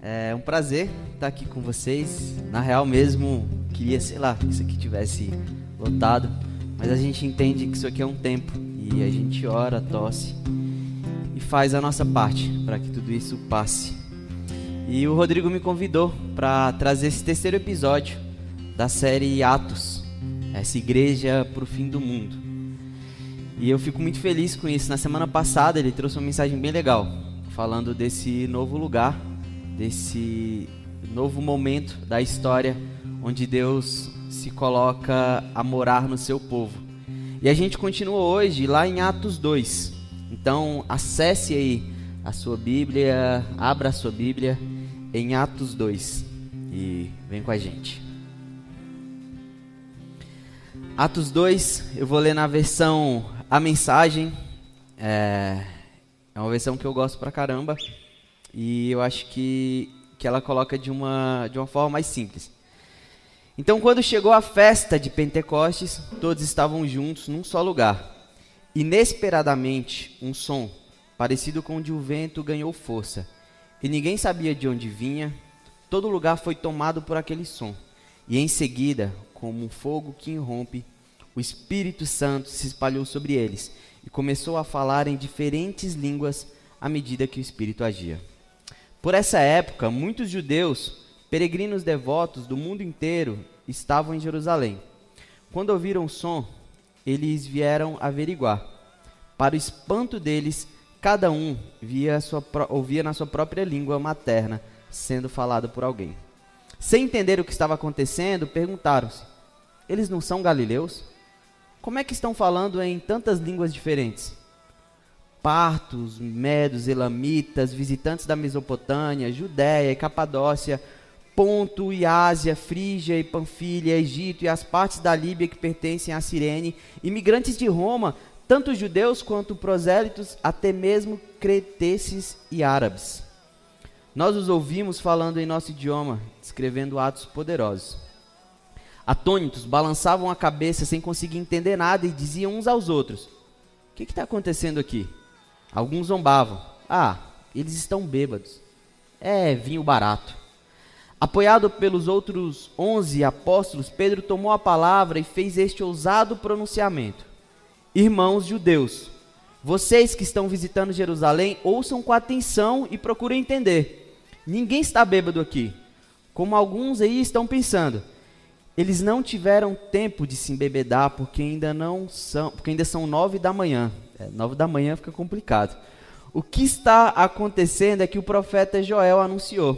É um prazer estar aqui com vocês. Na real mesmo, queria, sei lá, que isso aqui tivesse lotado, mas a gente entende que isso aqui é um tempo e a gente ora, tosse e faz a nossa parte para que tudo isso passe. E o Rodrigo me convidou para trazer esse terceiro episódio da série Atos, essa igreja para o fim do mundo. E eu fico muito feliz com isso. Na semana passada ele trouxe uma mensagem bem legal, falando desse novo lugar desse novo momento da história onde Deus se coloca a morar no seu povo. E a gente continua hoje lá em Atos 2. Então, acesse aí a sua Bíblia, abra a sua Bíblia em Atos 2 e vem com a gente. Atos 2, eu vou ler na versão A Mensagem. É, é uma versão que eu gosto pra caramba. E eu acho que, que ela coloca de uma, de uma forma mais simples. Então, quando chegou a festa de Pentecostes, todos estavam juntos num só lugar. Inesperadamente, um som, parecido com o de um vento, ganhou força. E ninguém sabia de onde vinha. Todo lugar foi tomado por aquele som. E em seguida, como um fogo que irrompe, o Espírito Santo se espalhou sobre eles e começou a falar em diferentes línguas à medida que o Espírito agia. Por essa época, muitos judeus, peregrinos devotos do mundo inteiro, estavam em Jerusalém. Quando ouviram o som, eles vieram averiguar. Para o espanto deles, cada um via sua, ouvia na sua própria língua materna sendo falado por alguém. Sem entender o que estava acontecendo, perguntaram-se: Eles não são galileus? Como é que estão falando em tantas línguas diferentes? partos, medos, elamitas, visitantes da Mesopotâmia, Judéia e Capadócia, Ponto e Ásia, Frígia e Panfilha, Egito e as partes da Líbia que pertencem a Cirene, imigrantes de Roma, tanto judeus quanto prosélitos, até mesmo cretenses e árabes. Nós os ouvimos falando em nosso idioma, escrevendo atos poderosos. Atônitos, balançavam a cabeça sem conseguir entender nada e diziam uns aos outros: O que está acontecendo aqui? Alguns zombavam. Ah, eles estão bêbados. É vinho barato. Apoiado pelos outros onze apóstolos, Pedro tomou a palavra e fez este ousado pronunciamento: Irmãos judeus, vocês que estão visitando Jerusalém, ouçam com atenção e procurem entender. Ninguém está bêbado aqui, como alguns aí estão pensando. Eles não tiveram tempo de se embebedar porque ainda não são, porque ainda são nove da manhã. É, nove da manhã fica complicado. O que está acontecendo é que o profeta Joel anunciou.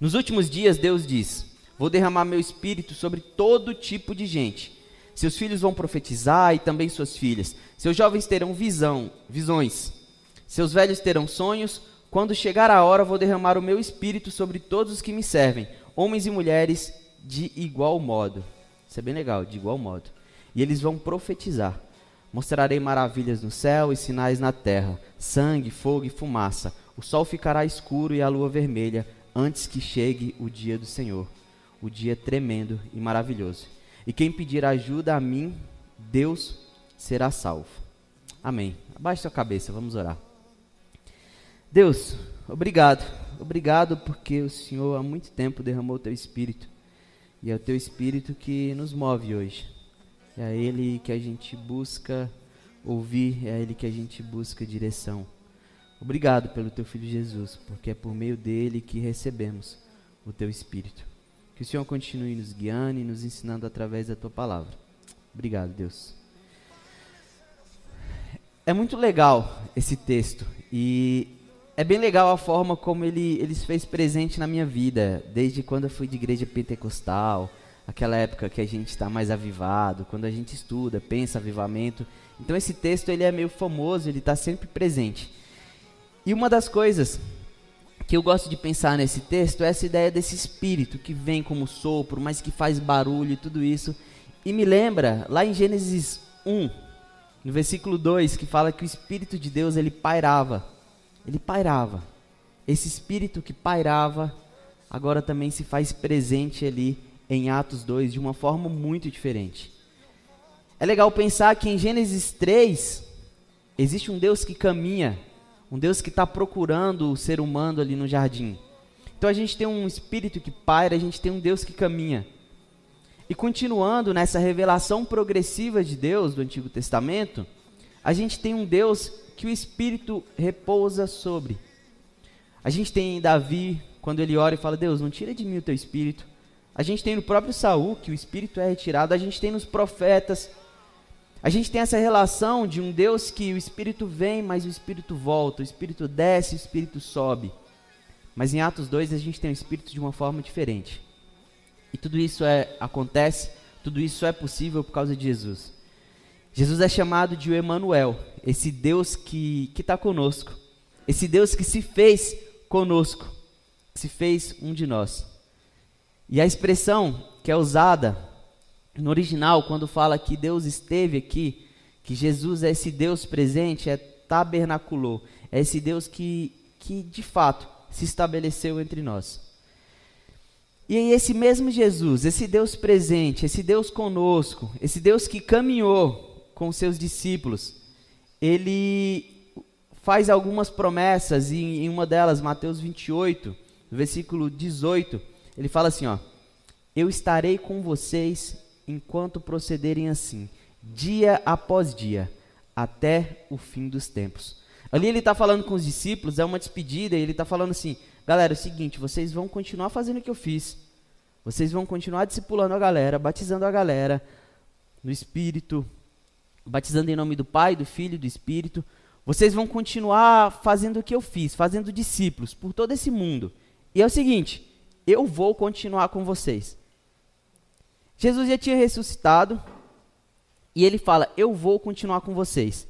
Nos últimos dias, Deus diz: Vou derramar meu espírito sobre todo tipo de gente. Seus filhos vão profetizar e também suas filhas. Seus jovens terão visão, visões. Seus velhos terão sonhos. Quando chegar a hora, vou derramar o meu espírito sobre todos os que me servem, homens e mulheres, de igual modo. Isso é bem legal, de igual modo. E eles vão profetizar. Mostrarei maravilhas no céu e sinais na terra: sangue, fogo e fumaça. O sol ficará escuro e a lua vermelha, antes que chegue o dia do Senhor, o dia tremendo e maravilhoso. E quem pedir ajuda a mim, Deus será salvo. Amém. Abaixe sua cabeça, vamos orar. Deus, obrigado. Obrigado porque o Senhor há muito tempo derramou teu espírito. E é o teu espírito que nos move hoje. É a Ele que a gente busca ouvir, é a Ele que a gente busca direção. Obrigado pelo Teu Filho Jesus, porque é por meio dele que recebemos o Teu Espírito. Que o Senhor continue nos guiando e nos ensinando através da Tua palavra. Obrigado, Deus. É muito legal esse texto e é bem legal a forma como ele, ele se fez presente na minha vida, desde quando eu fui de igreja pentecostal, aquela época que a gente está mais avivado, quando a gente estuda, pensa avivamento. Então esse texto ele é meio famoso, ele está sempre presente. E uma das coisas que eu gosto de pensar nesse texto é essa ideia desse espírito que vem como sopro, mas que faz barulho e tudo isso. E me lembra lá em Gênesis 1, no versículo 2, que fala que o espírito de Deus ele pairava. Ele pairava. Esse espírito que pairava agora também se faz presente ali em Atos 2 de uma forma muito diferente. É legal pensar que em Gênesis 3 existe um Deus que caminha, um Deus que está procurando o ser humano ali no jardim. Então a gente tem um espírito que paira, a gente tem um Deus que caminha. E continuando nessa revelação progressiva de Deus do Antigo Testamento, a gente tem um Deus que o Espírito repousa sobre. A gente tem Davi, quando ele ora e fala: Deus, não tira de mim o teu espírito. A gente tem no próprio Saul que o espírito é retirado. A gente tem nos profetas. A gente tem essa relação de um Deus que o espírito vem, mas o espírito volta. O espírito desce, o espírito sobe. Mas em Atos 2 a gente tem o Espírito de uma forma diferente. E tudo isso é, acontece, tudo isso é possível por causa de Jesus. Jesus é chamado de Emmanuel, esse Deus que está conosco, esse Deus que se fez conosco, se fez um de nós. E a expressão que é usada no original, quando fala que Deus esteve aqui, que Jesus é esse Deus presente, é tabernaculou, é esse Deus que, que de fato se estabeleceu entre nós. E esse mesmo Jesus, esse Deus presente, esse Deus conosco, esse Deus que caminhou com seus discípulos, ele faz algumas promessas, e em uma delas, Mateus 28, versículo 18, ele fala assim: ó, Eu estarei com vocês enquanto procederem assim, dia após dia, até o fim dos tempos. Ali ele está falando com os discípulos, é uma despedida, e ele está falando assim: galera, é o seguinte, vocês vão continuar fazendo o que eu fiz. Vocês vão continuar discipulando a galera, batizando a galera no Espírito, batizando em nome do Pai, do Filho e do Espírito. Vocês vão continuar fazendo o que eu fiz, fazendo discípulos por todo esse mundo. E é o seguinte: eu vou continuar com vocês. Jesus já tinha ressuscitado e ele fala: Eu vou continuar com vocês.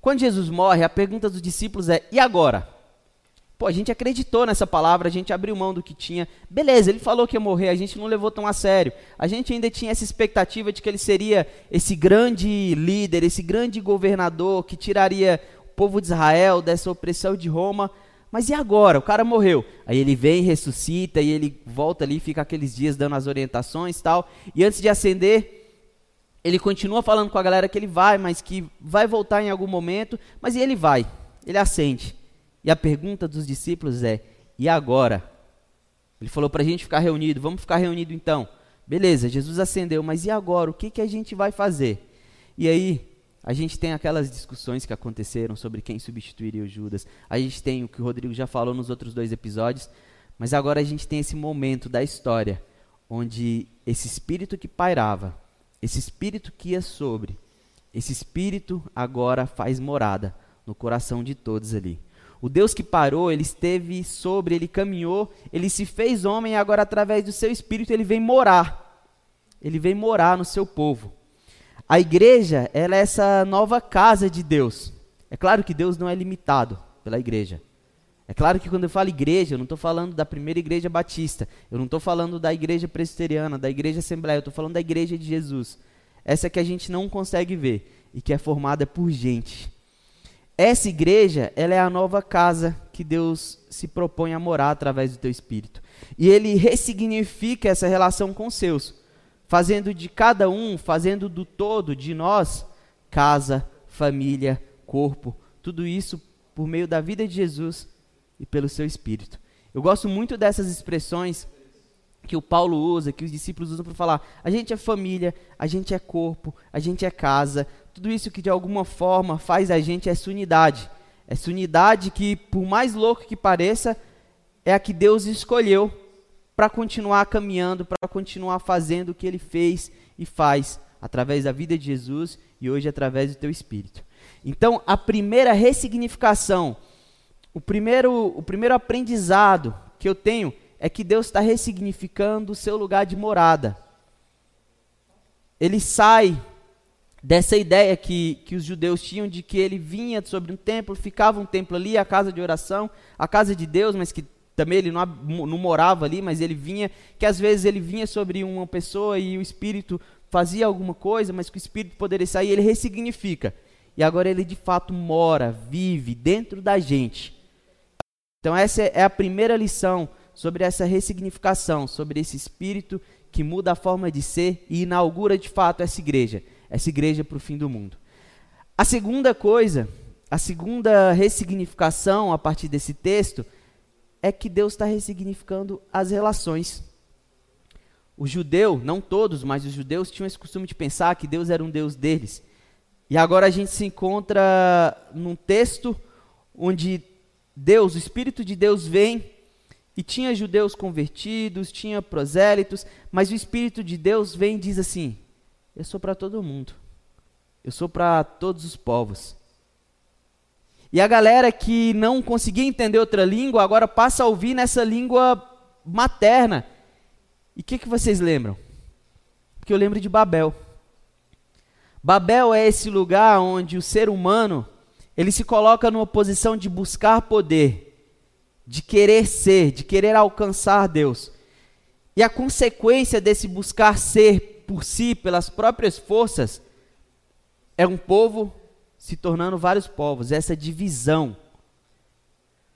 Quando Jesus morre, a pergunta dos discípulos é: e agora? Pô, a gente acreditou nessa palavra, a gente abriu mão do que tinha. Beleza, ele falou que ia morrer, a gente não levou tão a sério. A gente ainda tinha essa expectativa de que ele seria esse grande líder, esse grande governador que tiraria o povo de Israel dessa opressão de Roma. Mas e agora? O cara morreu. Aí ele vem, ressuscita e ele volta ali, fica aqueles dias dando as orientações e tal. E antes de ascender, ele continua falando com a galera que ele vai, mas que vai voltar em algum momento, mas ele vai, ele acende. E a pergunta dos discípulos é: e agora? Ele falou para a gente ficar reunido, vamos ficar reunido então. Beleza, Jesus acendeu, mas e agora? O que, que a gente vai fazer? E aí, a gente tem aquelas discussões que aconteceram sobre quem substituiria o Judas. A gente tem o que o Rodrigo já falou nos outros dois episódios. Mas agora a gente tem esse momento da história onde esse espírito que pairava, esse espírito que ia sobre, esse espírito agora faz morada no coração de todos ali. O Deus que parou, ele esteve sobre, ele caminhou, ele se fez homem e agora através do seu espírito ele vem morar. Ele vem morar no seu povo. A igreja, ela é essa nova casa de Deus. É claro que Deus não é limitado pela igreja. É claro que quando eu falo igreja, eu não estou falando da primeira igreja batista, eu não estou falando da igreja presbiteriana, da igreja assembleia, eu estou falando da igreja de Jesus. Essa que a gente não consegue ver e que é formada por gente. Essa igreja, ela é a nova casa que Deus se propõe a morar através do teu espírito. E ele ressignifica essa relação com os seus, fazendo de cada um, fazendo do todo de nós casa, família, corpo, tudo isso por meio da vida de Jesus e pelo seu espírito. Eu gosto muito dessas expressões que o Paulo usa, que os discípulos usam para falar: a gente é família, a gente é corpo, a gente é casa. Tudo isso que de alguma forma faz a gente essa unidade. Essa unidade que, por mais louco que pareça, é a que Deus escolheu para continuar caminhando, para continuar fazendo o que ele fez e faz através da vida de Jesus e hoje através do teu espírito. Então, a primeira ressignificação o primeiro, o primeiro aprendizado que eu tenho é que Deus está ressignificando o seu lugar de morada. Ele sai dessa ideia que, que os judeus tinham de que ele vinha sobre um templo, ficava um templo ali, a casa de oração, a casa de Deus, mas que também ele não, não morava ali, mas ele vinha, que às vezes ele vinha sobre uma pessoa e o Espírito fazia alguma coisa, mas que o Espírito poderia sair, ele ressignifica. E agora ele de fato mora, vive dentro da gente. Então, essa é a primeira lição sobre essa ressignificação, sobre esse espírito que muda a forma de ser e inaugura de fato essa igreja, essa igreja para o fim do mundo. A segunda coisa a segunda ressignificação a partir desse texto é que Deus está ressignificando as relações. O judeu, não todos, mas os judeus tinham esse costume de pensar que Deus era um Deus deles. E agora a gente se encontra num texto onde Deus, o Espírito de Deus vem e tinha judeus convertidos, tinha prosélitos, mas o Espírito de Deus vem e diz assim: Eu sou para todo mundo, eu sou para todos os povos. E a galera que não conseguia entender outra língua agora passa a ouvir nessa língua materna. E o que, que vocês lembram? Porque eu lembro de Babel. Babel é esse lugar onde o ser humano ele se coloca numa posição de buscar poder, de querer ser, de querer alcançar Deus. E a consequência desse buscar ser por si, pelas próprias forças, é um povo se tornando vários povos, essa divisão.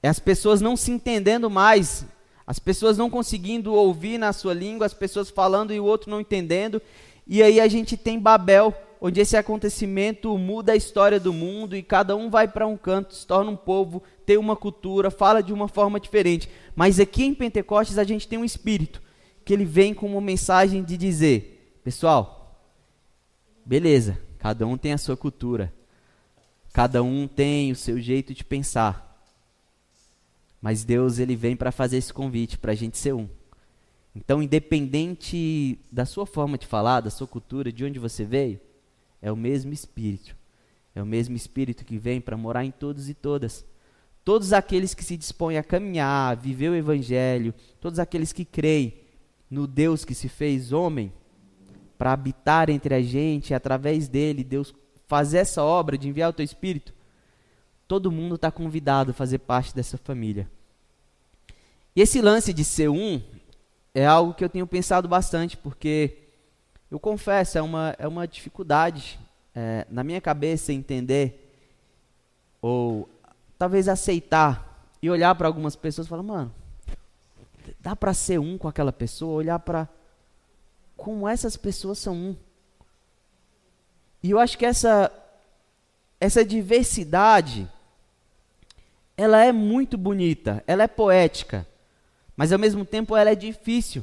É as pessoas não se entendendo mais, as pessoas não conseguindo ouvir na sua língua, as pessoas falando e o outro não entendendo. E aí a gente tem Babel, onde esse acontecimento muda a história do mundo e cada um vai para um canto, se torna um povo, tem uma cultura, fala de uma forma diferente. Mas aqui em Pentecostes a gente tem um espírito que ele vem com uma mensagem de dizer: pessoal, beleza, cada um tem a sua cultura, cada um tem o seu jeito de pensar. Mas Deus ele vem para fazer esse convite para a gente ser um. Então, independente da sua forma de falar, da sua cultura, de onde você veio, é o mesmo Espírito. É o mesmo Espírito que vem para morar em todos e todas. Todos aqueles que se dispõem a caminhar, a viver o Evangelho, todos aqueles que creem no Deus que se fez homem, para habitar entre a gente, e através dele, Deus fazer essa obra de enviar o teu Espírito, todo mundo está convidado a fazer parte dessa família. E esse lance de ser um é algo que eu tenho pensado bastante, porque eu confesso, é uma, é uma dificuldade é, na minha cabeça entender, ou talvez aceitar, e olhar para algumas pessoas e falar, mano, dá para ser um com aquela pessoa, olhar para como essas pessoas são um. E eu acho que essa, essa diversidade, ela é muito bonita, ela é poética, mas ao mesmo tempo ela é difícil.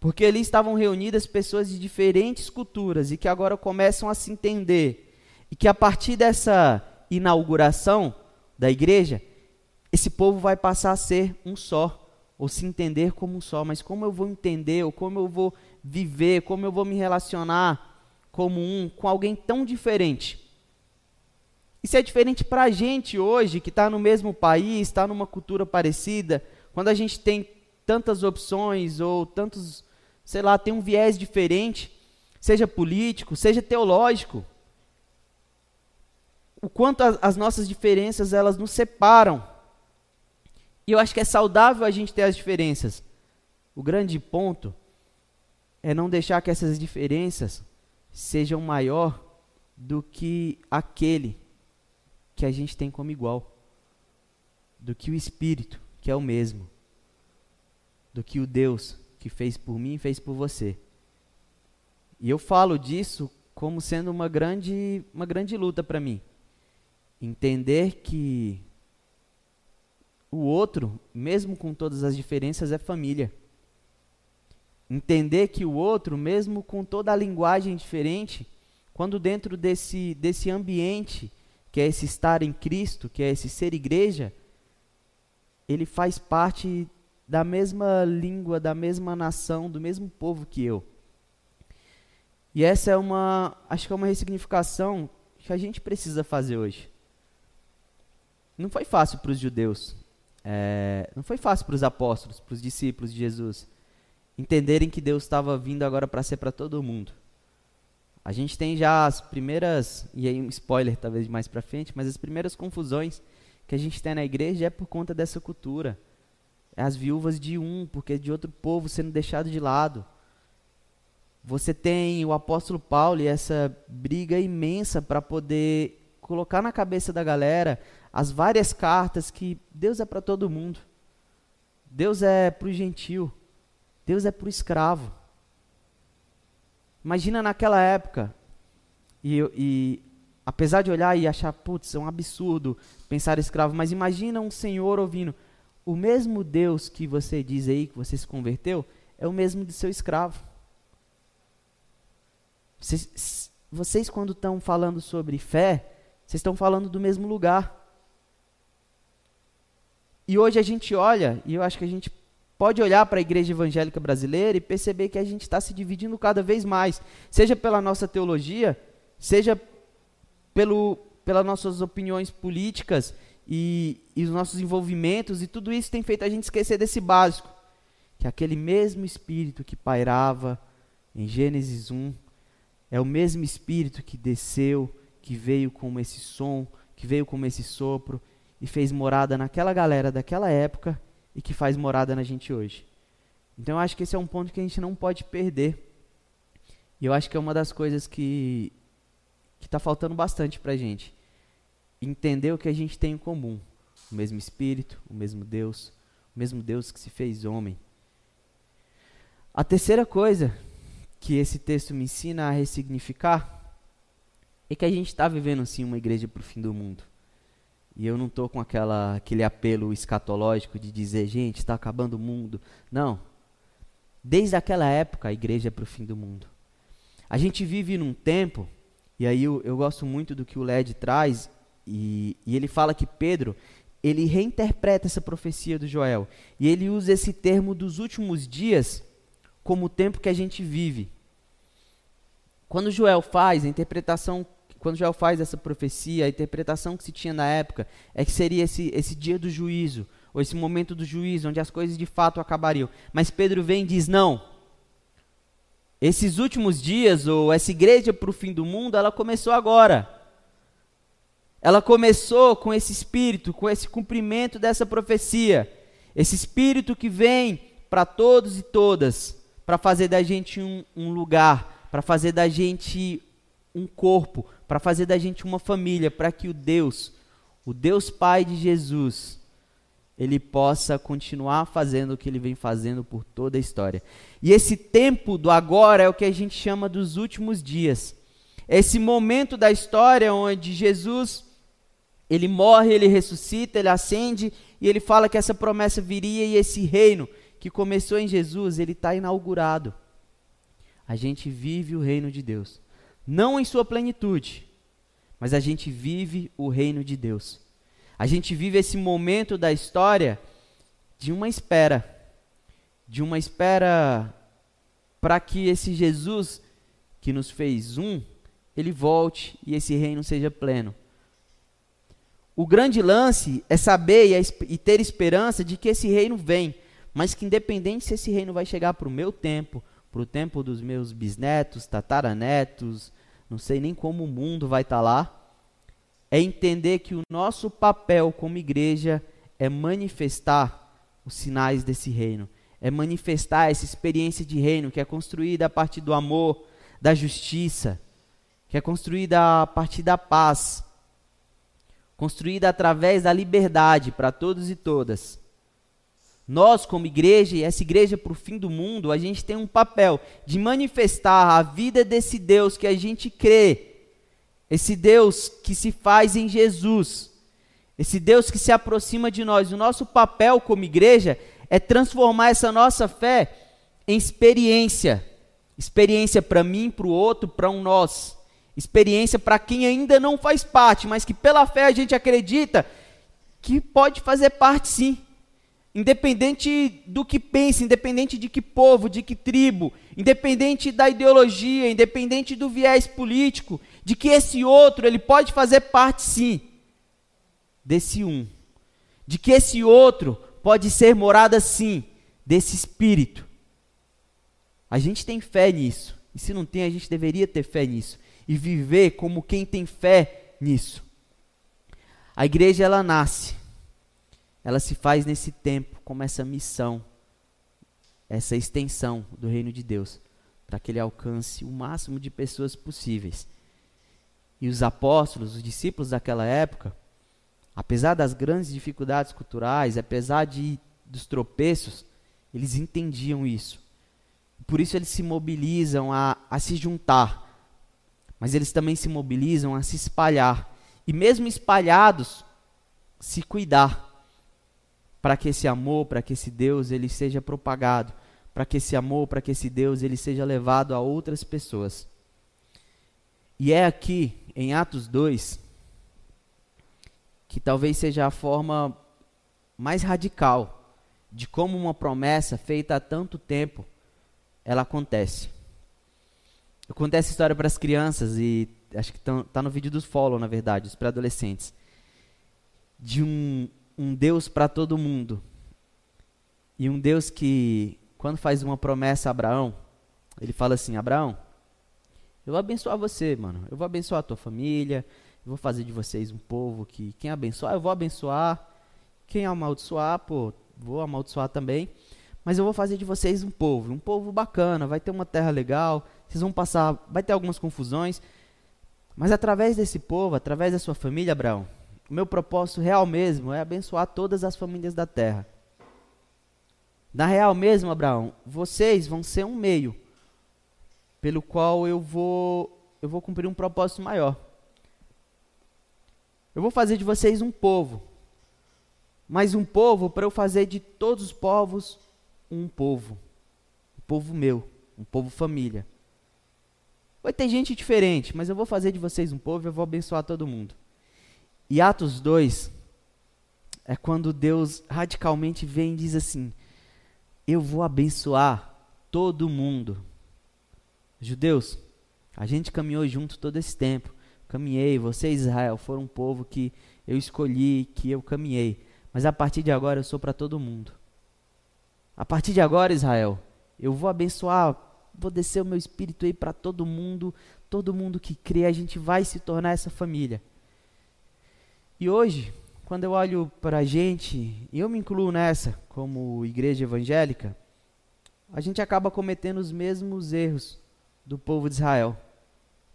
Porque ali estavam reunidas pessoas de diferentes culturas e que agora começam a se entender. E que a partir dessa inauguração da igreja, esse povo vai passar a ser um só, ou se entender como um só. Mas como eu vou entender, ou como eu vou viver, como eu vou me relacionar como um com alguém tão diferente? Isso é diferente para a gente hoje, que está no mesmo país, está numa cultura parecida, quando a gente tem tantas opções ou tantos sei lá, tem um viés diferente, seja político, seja teológico. O quanto as, as nossas diferenças elas nos separam. E eu acho que é saudável a gente ter as diferenças. O grande ponto é não deixar que essas diferenças sejam maior do que aquele que a gente tem como igual, do que o Espírito, que é o mesmo, do que o Deus, que fez por mim e fez por você. E eu falo disso como sendo uma grande, uma grande luta para mim. Entender que o outro, mesmo com todas as diferenças, é família. Entender que o outro, mesmo com toda a linguagem diferente, quando dentro desse, desse ambiente, que é esse estar em Cristo, que é esse ser igreja, ele faz parte da mesma língua, da mesma nação, do mesmo povo que eu. E essa é uma, acho que é uma ressignificação que a gente precisa fazer hoje. Não foi fácil para os judeus, é, não foi fácil para os apóstolos, para os discípulos de Jesus, entenderem que Deus estava vindo agora para ser para todo mundo. A gente tem já as primeiras, e aí um spoiler talvez mais para frente, mas as primeiras confusões que a gente tem na igreja é por conta dessa cultura as viúvas de um, porque de outro povo sendo deixado de lado. Você tem o apóstolo Paulo e essa briga imensa para poder colocar na cabeça da galera as várias cartas que Deus é para todo mundo. Deus é para o gentil. Deus é para o escravo. Imagina naquela época, e, e apesar de olhar e achar, putz, é um absurdo pensar escravo, mas imagina um senhor ouvindo, o mesmo Deus que você diz aí que você se converteu é o mesmo de seu escravo. Vocês, vocês quando estão falando sobre fé, vocês estão falando do mesmo lugar. E hoje a gente olha, e eu acho que a gente pode olhar para a igreja evangélica brasileira e perceber que a gente está se dividindo cada vez mais, seja pela nossa teologia, seja pelo, pelas nossas opiniões políticas e, e os nossos envolvimentos, e tudo isso tem feito a gente esquecer desse básico, que aquele mesmo Espírito que pairava em Gênesis 1 é o mesmo Espírito que desceu, que veio como esse som, que veio como esse sopro e fez morada naquela galera daquela época e que faz morada na gente hoje. Então eu acho que esse é um ponto que a gente não pode perder. E eu acho que é uma das coisas que que está faltando bastante para a gente. Entender o que a gente tem em comum. O mesmo Espírito, o mesmo Deus, o mesmo Deus que se fez homem. A terceira coisa que esse texto me ensina a ressignificar é que a gente está vivendo sim uma igreja para o fim do mundo. E eu não estou com aquela, aquele apelo escatológico de dizer, gente, está acabando o mundo. Não. Desde aquela época, a igreja é para o fim do mundo. A gente vive num tempo e aí eu, eu gosto muito do que o Led traz, e, e ele fala que Pedro, ele reinterpreta essa profecia do Joel. E ele usa esse termo dos últimos dias como o tempo que a gente vive. Quando Joel faz a interpretação, quando Joel faz essa profecia, a interpretação que se tinha na época é que seria esse, esse dia do juízo, ou esse momento do juízo, onde as coisas de fato acabariam. Mas Pedro vem e diz: não, esses últimos dias, ou essa igreja para o fim do mundo, ela começou agora. Ela começou com esse espírito, com esse cumprimento dessa profecia. Esse espírito que vem para todos e todas, para fazer da gente um, um lugar, para fazer da gente um corpo, para fazer da gente uma família, para que o Deus, o Deus Pai de Jesus, ele possa continuar fazendo o que ele vem fazendo por toda a história. E esse tempo do agora é o que a gente chama dos últimos dias. Esse momento da história onde Jesus ele morre, ele ressuscita, ele ascende e ele fala que essa promessa viria e esse reino que começou em Jesus, ele está inaugurado. A gente vive o reino de Deus. Não em sua plenitude, mas a gente vive o reino de Deus. A gente vive esse momento da história de uma espera, de uma espera para que esse Jesus que nos fez um, ele volte e esse reino seja pleno. O grande lance é saber e, ter esperança de que esse reino vem, mas que independente se esse reino vai chegar para o meu tempo, para o tempo dos meus bisnetos, tataranetos, não sei nem como o mundo vai estar tá lá, é entender que o nosso papel como igreja é manifestar os sinais desse reino, é manifestar essa experiência de reino que é construída a partir do amor, da justiça, que é construída a partir da paz, construída através da liberdade para todos e todas. Nós, como igreja, e essa igreja para o fim do mundo, a gente tem um papel de manifestar a vida desse Deus que a gente crê esse Deus que se faz em Jesus, esse Deus que se aproxima de nós. O nosso papel como igreja é transformar essa nossa fé em experiência. Experiência para mim, para o outro, para um nós. Experiência para quem ainda não faz parte, mas que pela fé a gente acredita que pode fazer parte sim. Independente do que pense, independente de que povo, de que tribo, independente da ideologia, independente do viés político, de que esse outro ele pode fazer parte sim desse um, de que esse outro pode ser morada sim desse espírito. A gente tem fé nisso. E se não tem, a gente deveria ter fé nisso e viver como quem tem fé nisso. A igreja ela nasce. Ela se faz nesse tempo como essa missão, essa extensão do reino de Deus, para que ele alcance o máximo de pessoas possíveis. E os apóstolos, os discípulos daquela época, apesar das grandes dificuldades culturais, apesar de, dos tropeços, eles entendiam isso. Por isso eles se mobilizam a, a se juntar mas eles também se mobilizam a se espalhar. E mesmo espalhados, se cuidar para que esse amor, para que esse Deus ele seja propagado, para que esse amor, para que esse Deus ele seja levado a outras pessoas. E é aqui em Atos 2 que talvez seja a forma mais radical de como uma promessa feita há tanto tempo ela acontece. Eu contei essa história para as crianças e acho que está no vídeo dos follow, na verdade, os pré-adolescentes. De um, um Deus para todo mundo. E um Deus que, quando faz uma promessa a Abraão, ele fala assim: Abraão, eu vou abençoar você, mano. Eu vou abençoar a tua família. Eu vou fazer de vocês um povo que, quem abençoar, eu vou abençoar. Quem amaldiçoar, pô, vou amaldiçoar também. Mas eu vou fazer de vocês um povo, um povo bacana. Vai ter uma terra legal. Vocês vão passar, vai ter algumas confusões. Mas através desse povo, através da sua família, Abraão, meu propósito real mesmo é abençoar todas as famílias da terra. Na real mesmo, Abraão, vocês vão ser um meio pelo qual eu vou eu vou cumprir um propósito maior. Eu vou fazer de vocês um povo. Mas um povo para eu fazer de todos os povos um povo. Um povo meu, um povo família. Vai ter gente diferente, mas eu vou fazer de vocês um povo e eu vou abençoar todo mundo. E Atos 2 é quando Deus radicalmente vem e diz assim: Eu vou abençoar todo mundo. Judeus, a gente caminhou junto todo esse tempo. Caminhei, você Israel foram um povo que eu escolhi, que eu caminhei. Mas a partir de agora eu sou para todo mundo. A partir de agora, Israel, eu vou abençoar, vou descer o meu espírito aí para todo mundo, todo mundo que crê, a gente vai se tornar essa família. E hoje, quando eu olho para a gente, e eu me incluo nessa, como igreja evangélica, a gente acaba cometendo os mesmos erros do povo de Israel,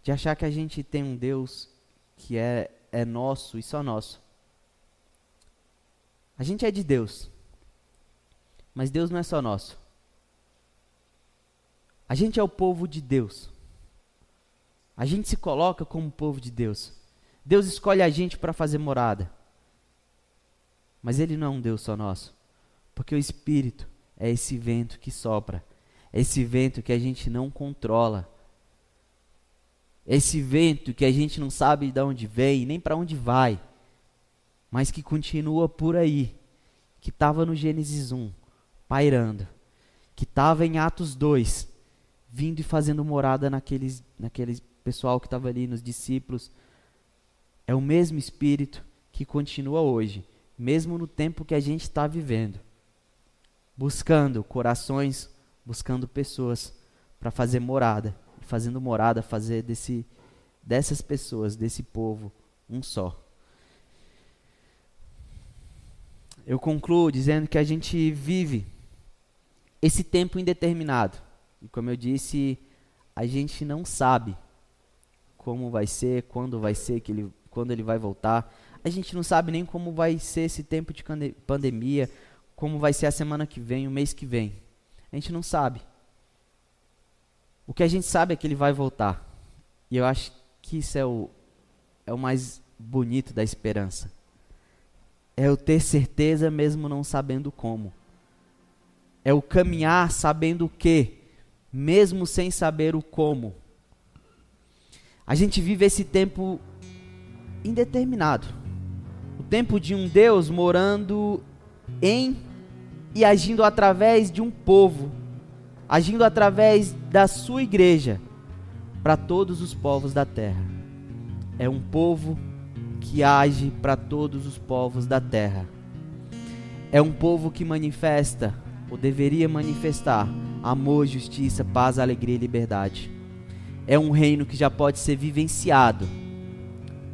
de achar que a gente tem um Deus que é, é nosso e só nosso. A gente é de Deus, mas Deus não é só nosso. A gente é o povo de Deus. A gente se coloca como povo de Deus. Deus escolhe a gente para fazer morada. Mas Ele não é um Deus só nosso. Porque o Espírito é esse vento que sopra esse vento que a gente não controla. Esse vento que a gente não sabe de onde vem, nem para onde vai, mas que continua por aí, que estava no Gênesis 1, pairando, que estava em Atos 2, vindo e fazendo morada naqueles, naqueles pessoal que estava ali, nos discípulos. É o mesmo Espírito que continua hoje, mesmo no tempo que a gente está vivendo, buscando corações buscando pessoas para fazer morada. Fazendo morada, fazer desse, dessas pessoas, desse povo, um só. Eu concluo dizendo que a gente vive esse tempo indeterminado. E como eu disse, a gente não sabe como vai ser, quando vai ser, que ele, quando ele vai voltar. A gente não sabe nem como vai ser esse tempo de pandemia, como vai ser a semana que vem, o mês que vem. A gente não sabe. O que a gente sabe é que ele vai voltar. E eu acho que isso é o, é o mais bonito da esperança. É o ter certeza mesmo não sabendo como. É o caminhar sabendo o que, mesmo sem saber o como. A gente vive esse tempo indeterminado. O tempo de um Deus morando em e agindo através de um povo, agindo através da sua igreja para todos os povos da terra. É um povo que age para todos os povos da terra. É um povo que manifesta, ou deveria manifestar, amor, justiça, paz, alegria e liberdade. É um reino que já pode ser vivenciado,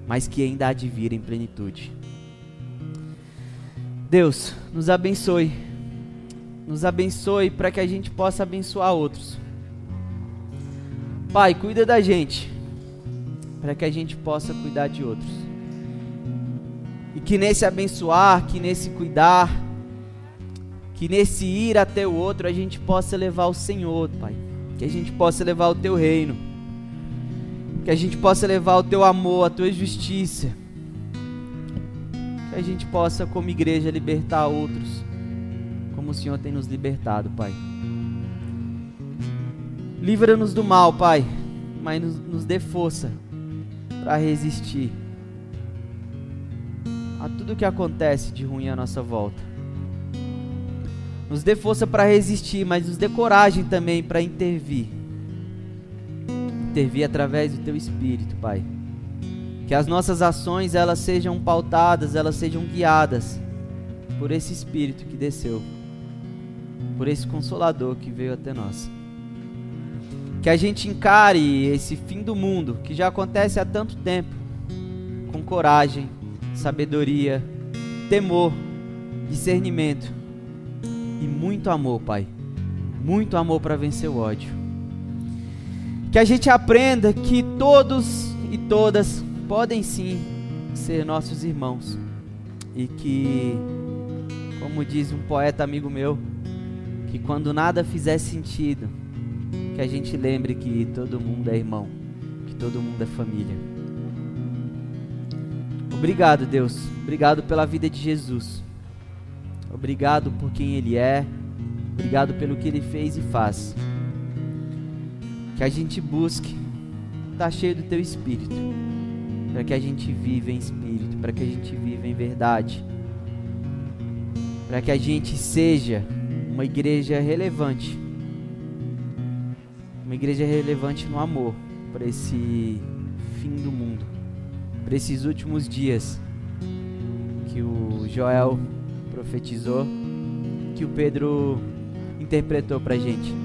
mas que ainda há de vir em plenitude. Deus, nos abençoe nos abençoe para que a gente possa abençoar outros. Pai, cuida da gente, para que a gente possa cuidar de outros. E que nesse abençoar, que nesse cuidar, que nesse ir até o outro, a gente possa levar o Senhor, Pai. Que a gente possa levar o Teu reino. Que a gente possa levar o teu amor, a tua justiça. Que a gente possa, como igreja, libertar outros, como o Senhor tem nos libertado, Pai. Livra-nos do mal, Pai, mas nos, nos dê força para resistir a tudo que acontece de ruim à nossa volta. Nos dê força para resistir, mas nos dê coragem também para intervir. Intervir através do teu espírito, Pai. Que as nossas ações elas sejam pautadas, elas sejam guiadas por esse espírito que desceu, por esse consolador que veio até nós. Que a gente encare esse fim do mundo, que já acontece há tanto tempo, com coragem, sabedoria, temor, discernimento e muito amor, Pai. Muito amor para vencer o ódio. Que a gente aprenda que todos e todas podem sim ser nossos irmãos. E que, como diz um poeta amigo meu, que quando nada fizer sentido, que a gente lembre que todo mundo é irmão, que todo mundo é família. Obrigado, Deus. Obrigado pela vida de Jesus. Obrigado por quem Ele é. Obrigado pelo que Ele fez e faz. Que a gente busque estar cheio do Teu Espírito. Para que a gente viva em Espírito. Para que a gente viva em verdade. Para que a gente seja uma igreja relevante. Uma igreja relevante no amor. Para esse fim do mundo. Para esses últimos dias. Que o Joel profetizou, que o Pedro interpretou para a gente.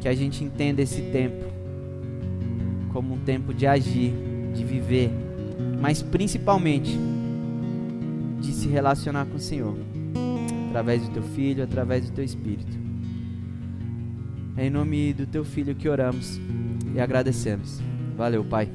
Que a gente entenda esse tempo como um tempo de agir, de viver, mas principalmente de se relacionar com o Senhor, através do teu filho, através do teu espírito. É em nome do teu filho que oramos e agradecemos. Valeu, Pai.